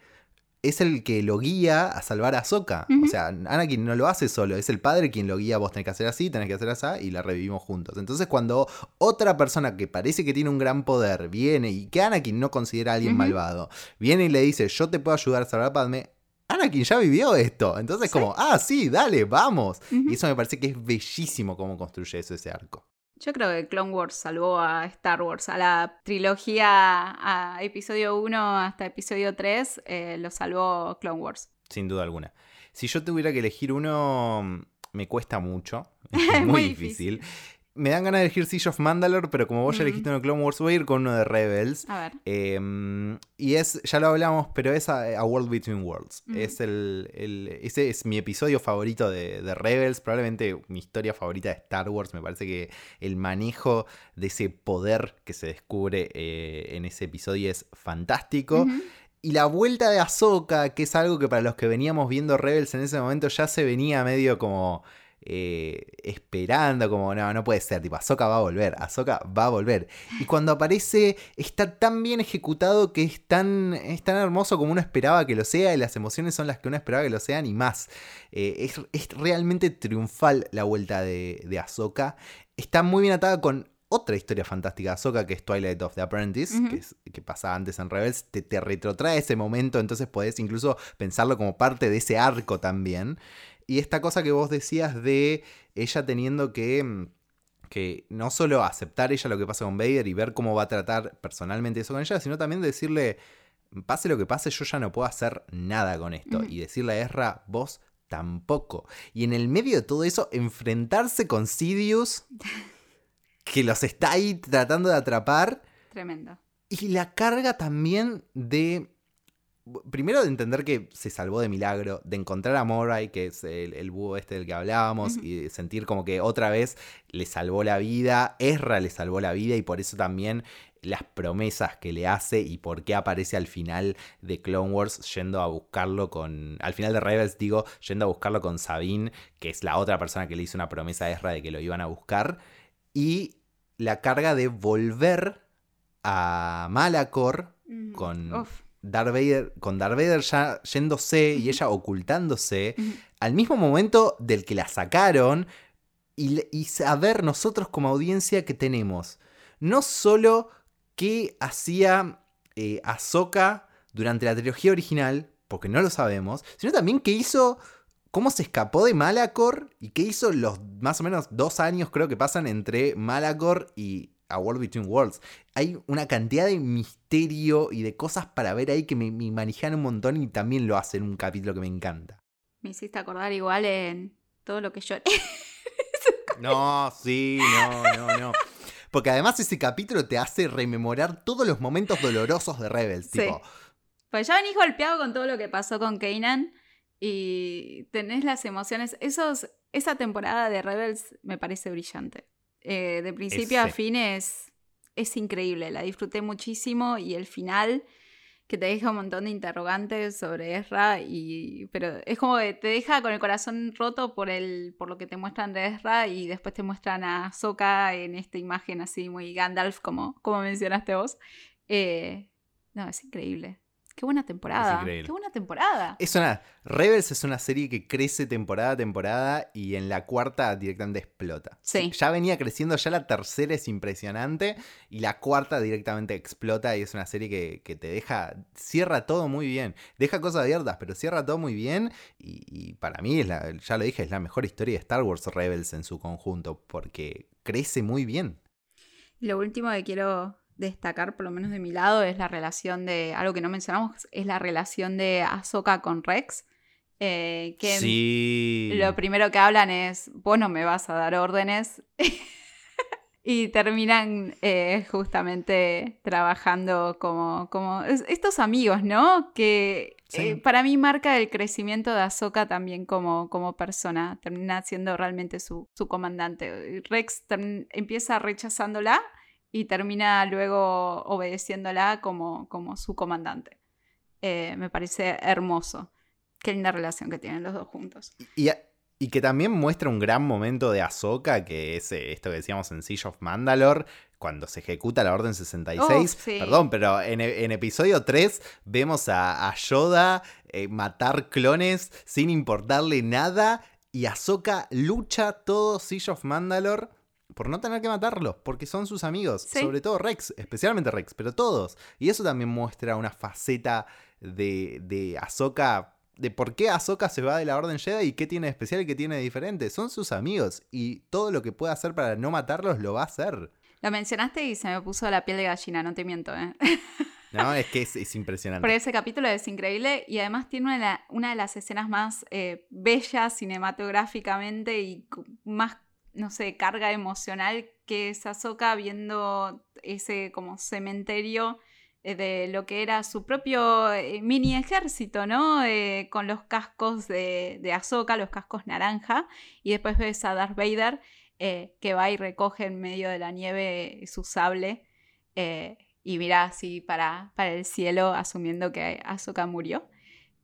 S1: es el que lo guía a salvar a Ahsoka. O sea, Anakin no lo hace solo, es el padre quien lo guía, vos tenés que hacer así, tenés que hacer así, y la revivimos juntos. Entonces cuando otra persona que parece que tiene un gran poder viene y que Anakin no considera a alguien malvado, viene y le dice, yo te puedo ayudar a salvar a Padme, Anakin ya vivió esto. Entonces como, ah, sí, dale, vamos. Y eso me parece que es bellísimo cómo construye eso ese arco.
S5: Yo creo que Clone Wars salvó a Star Wars, a la trilogía, a episodio 1 hasta episodio 3, eh, lo salvó Clone Wars.
S1: Sin duda alguna. Si yo tuviera que elegir uno, me cuesta mucho, es muy, difícil me dan ganas de elegir Siege of Mandalore, pero como vos ya elegiste uno de Clone Wars, voy a ir con uno de Rebels.
S5: A ver.
S1: Em, y es, ya lo hablamos, pero es a, World Between Worlds. Es el, ese es mi episodio favorito de, Rebels, probablemente mi historia favorita de Star Wars. Me parece que el manejo de ese poder que se descubre eh, en ese episodio es fantástico. Y la vuelta de Ahsoka, que es algo que para los que veníamos viendo Rebels en ese momento ya se venía medio como eh, esperando, como no, no puede ser, tipo, Ahsoka va a volver, Ahsoka va a volver. Y cuando aparece, está tan bien ejecutado que es tan, es tan hermoso como uno esperaba que lo sea, y las emociones son las que uno esperaba que lo sean y más. Eh, es, realmente triunfal la vuelta de, de Ahsoka. Está muy bien atada con otra historia fantástica de Ahsoka, que es Twilight of the Apprentice, que, que, pasa antes en Rebels, te, te, retrotrae ese momento, entonces podés incluso pensarlo como parte de ese arco también. Y esta cosa que vos decías de ella teniendo que, mm, que no solo aceptar ella lo que pasa con Vader y ver cómo va a tratar personalmente eso con ella, sino también decirle, pase lo que pase, yo ya no puedo hacer nada con esto. Y decirle a Ezra, vos tampoco. Y en el medio de todo eso, enfrentarse con Sidious que los está ahí tratando de atrapar.
S5: Tremendo.
S1: Y la carga también de. Primero de entender que se salvó de milagro, de encontrar a Moray, que es el, búho este del que hablábamos, y sentir como que otra vez le salvó la vida, Ezra le salvó la vida, y por eso también las promesas que le hace y por qué aparece al final de Clone Wars yendo a buscarlo con. Al final de Rebels, digo, yendo a buscarlo con Sabine, que es la otra persona que le hizo una promesa a Ezra de que lo iban a buscar. Y la carga de volver a Malacor mm, con, Darth Vader, con Darth Vader ya yéndose y ella ocultándose, al mismo momento del que la sacaron, y, saber nosotros como audiencia que tenemos no solo qué hacía eh, Ahsoka durante la trilogía original, porque no lo sabemos, sino también qué hizo cómo se escapó de Malacor y qué hizo los más o menos dos años creo que pasan entre Malacor y A World Between Worlds. Hay una cantidad de misterio y de cosas para ver ahí que me, me manejan un montón y también lo hacen un capítulo que me encanta.
S5: Me hiciste acordar igual en todo lo que yo...
S1: no, sí, no, no, no. Porque además ese capítulo te hace rememorar todos los momentos dolorosos de Rebels. Sí.
S5: Pues ya venís golpeado con todo lo que pasó con Kanan y tenés las emociones. Esos, esa temporada de Rebels me parece brillante. Eh, de principio a fin es, es increíble, la disfruté muchísimo y el final que te deja un montón de interrogantes sobre Ezra, y, pero es como que te deja con el corazón roto por, el, por lo que te muestran de Ezra y después te muestran a Soka en esta imagen así muy Gandalf, como, como mencionaste vos. Eh, no, es increíble. Qué buena temporada. Qué buena temporada.
S1: Es una. Rebels es una serie que crece temporada a temporada y en la cuarta directamente explota.
S5: Sí.
S1: Ya venía creciendo, ya la tercera es impresionante y la cuarta directamente explota y es una serie que, te deja. Cierra todo muy bien. Deja cosas abiertas, pero cierra todo muy bien. Y, para mí, es la, ya lo dije, es la mejor historia de Star Wars Rebels en su conjunto porque crece muy bien.
S5: Lo último que quiero destacar, por lo menos de mi lado, es la relación de, algo que no mencionamos, es la relación de Ahsoka con Rex. Eh, que lo primero que hablan es, vos no me vas a dar órdenes. y terminan eh, justamente trabajando como, como estos amigos, ¿no? Que eh, para mí marca el crecimiento de Ahsoka también como, como persona. Termina siendo realmente su, su comandante. Rex empieza rechazándola y termina luego obedeciéndola como, como su comandante. Eh, me parece hermoso. Qué linda relación que tienen los dos juntos.
S1: Y, y que también muestra un gran momento de Ahsoka, que es eh, esto que decíamos en Siege of Mandalore, cuando se ejecuta la Orden 66. Perdón, pero en, en, episodio 3 vemos a, Yoda eh, matar clones sin importarle nada. Y Ahsoka lucha todo Siege of Mandalore por no tener que matarlos, porque son sus amigos, sobre todo Rex, especialmente Rex, pero todos. Y eso también muestra una faceta de, de Ahsoka, de por qué Ahsoka se va de la Orden Jedi y qué tiene de especial y qué tiene de diferente. Son sus amigos y todo lo que pueda hacer para no matarlos lo va a hacer.
S5: Lo mencionaste y se me puso la piel de gallina, no te miento, ¿eh?
S1: No, es que es, impresionante.
S5: Pero ese capítulo es increíble y además tiene una, una de las escenas más eh, bellas cinematográficamente y más no sé, carga emocional que es Ahsoka viendo ese como cementerio eh, de lo que era su propio eh, mini ejército, ¿no? Eh, con los cascos de, de Ahsoka, los cascos naranja, y después ves a Darth Vader que va y recoge en medio de la nieve su sable y mira así para, para el cielo asumiendo que Ahsoka murió.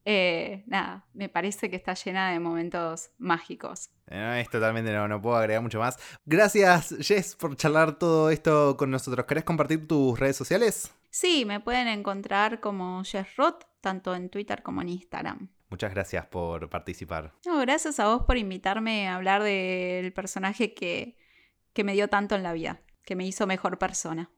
S5: Eh, nada, me parece que está llena de momentos mágicos.
S1: Eh, es totalmente no, no puedo agregar mucho más. Gracias, Jess, por charlar todo esto con nosotros. ¿Querés compartir tus redes sociales?
S5: Sí, me pueden encontrar como Jess Roth, tanto en Twitter como en Instagram.
S1: Muchas gracias por participar.
S5: No, gracias a vos por invitarme a hablar del personaje que, que me dio tanto en la vida, que me hizo mejor persona.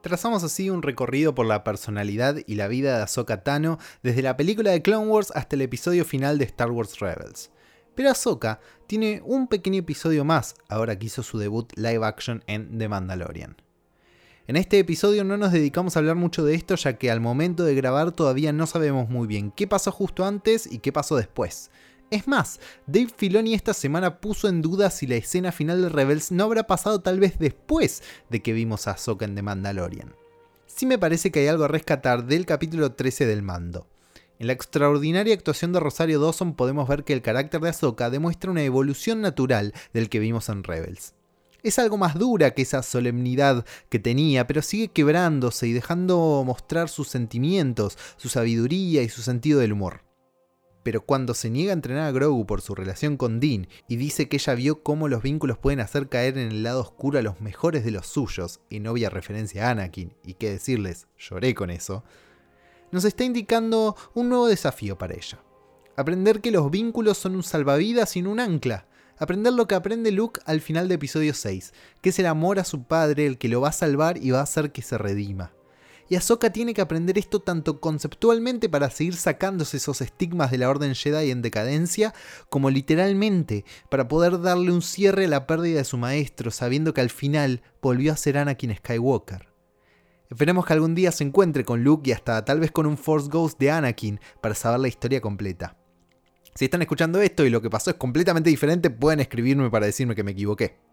S1: Trazamos así un recorrido por la personalidad y la vida de Ahsoka Tano desde la película de Clone Wars hasta el episodio final de Star Wars Rebels. Pero Ahsoka tiene un pequeño episodio más ahora que hizo su debut live action en The Mandalorian. En este episodio no nos dedicamos a hablar mucho de esto ya que al momento de grabar todavía no sabemos muy bien qué pasó justo antes y qué pasó después. Es más, Dave Filoni esta semana puso en duda si la escena final de Rebels no habrá pasado tal vez después de que vimos a Ahsoka en The Mandalorian. Sí me parece que hay algo a rescatar del capítulo 13 del mando. En la extraordinaria actuación de Rosario Dawson podemos ver que el carácter de Ahsoka demuestra una evolución natural del que vimos en Rebels. Es algo más dura que esa solemnidad que tenía, pero sigue quebrándose y dejando mostrar sus sentimientos, su sabiduría y su sentido del humor pero cuando se niega a entrenar a Grogu por su relación con Dean y dice que ella vio cómo los vínculos pueden hacer caer en el lado oscuro a los mejores de los suyos, y no había referencia a Anakin, y qué decirles, lloré con eso, nos está indicando un nuevo desafío para ella. Aprender que los vínculos son un salvavidas no un ancla. Aprender lo que aprende Luke al final de episodio 6, que es el amor a su padre el que lo va a salvar y va a hacer que se redima. Y Ahsoka tiene que aprender esto tanto conceptualmente para seguir sacándose esos estigmas de la Orden Jedi en decadencia, como literalmente para poder darle un cierre a la pérdida de su maestro, sabiendo que al final volvió a ser Anakin Skywalker. Esperemos que algún día se encuentre con Luke y hasta tal vez con un Force Ghost de Anakin para saber la historia completa. Si están escuchando esto y lo que pasó es completamente diferente, pueden escribirme para decirme que me equivoqué.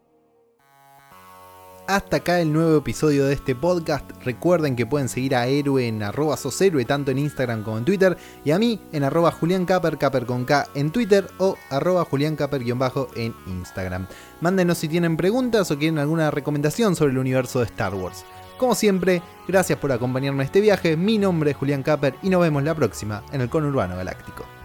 S1: Hasta acá el nuevo episodio de este podcast. Recuerden que pueden seguir a Héroe en arroba soshéroe tanto en Instagram como en Twitter y a mí en arroba juliancaper, caper con K en Twitter o arroba juliancaper-bajo en Instagram. Mándenos si tienen preguntas o quieren alguna recomendación sobre el universo de Star Wars. Como siempre, gracias por acompañarme en este viaje, mi nombre es Julián Caper y nos vemos la próxima en el Conurbano Galáctico.